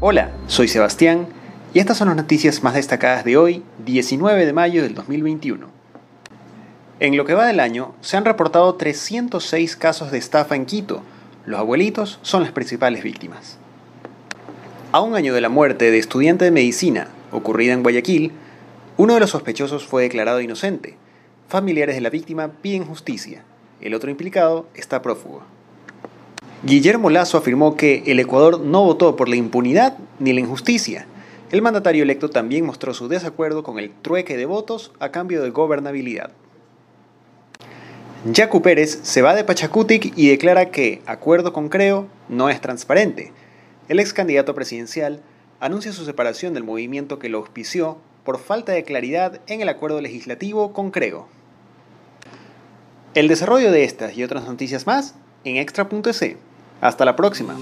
Hola, soy Sebastián y estas son las noticias más destacadas de hoy, 19 de mayo del 2021. En lo que va del año, se han reportado 306 casos de estafa en Quito. Los abuelitos son las principales víctimas. A un año de la muerte de estudiante de medicina, ocurrida en Guayaquil, uno de los sospechosos fue declarado inocente. Familiares de la víctima piden justicia. El otro implicado está prófugo. Guillermo Lazo afirmó que el Ecuador no votó por la impunidad ni la injusticia. El mandatario electo también mostró su desacuerdo con el trueque de votos a cambio de gobernabilidad. Yacu Pérez se va de Pachacutic y declara que acuerdo con Creo no es transparente. El ex candidato presidencial anuncia su separación del movimiento que lo auspició por falta de claridad en el acuerdo legislativo con Creo. El desarrollo de estas y otras noticias más en extra.es. Hasta la próxima.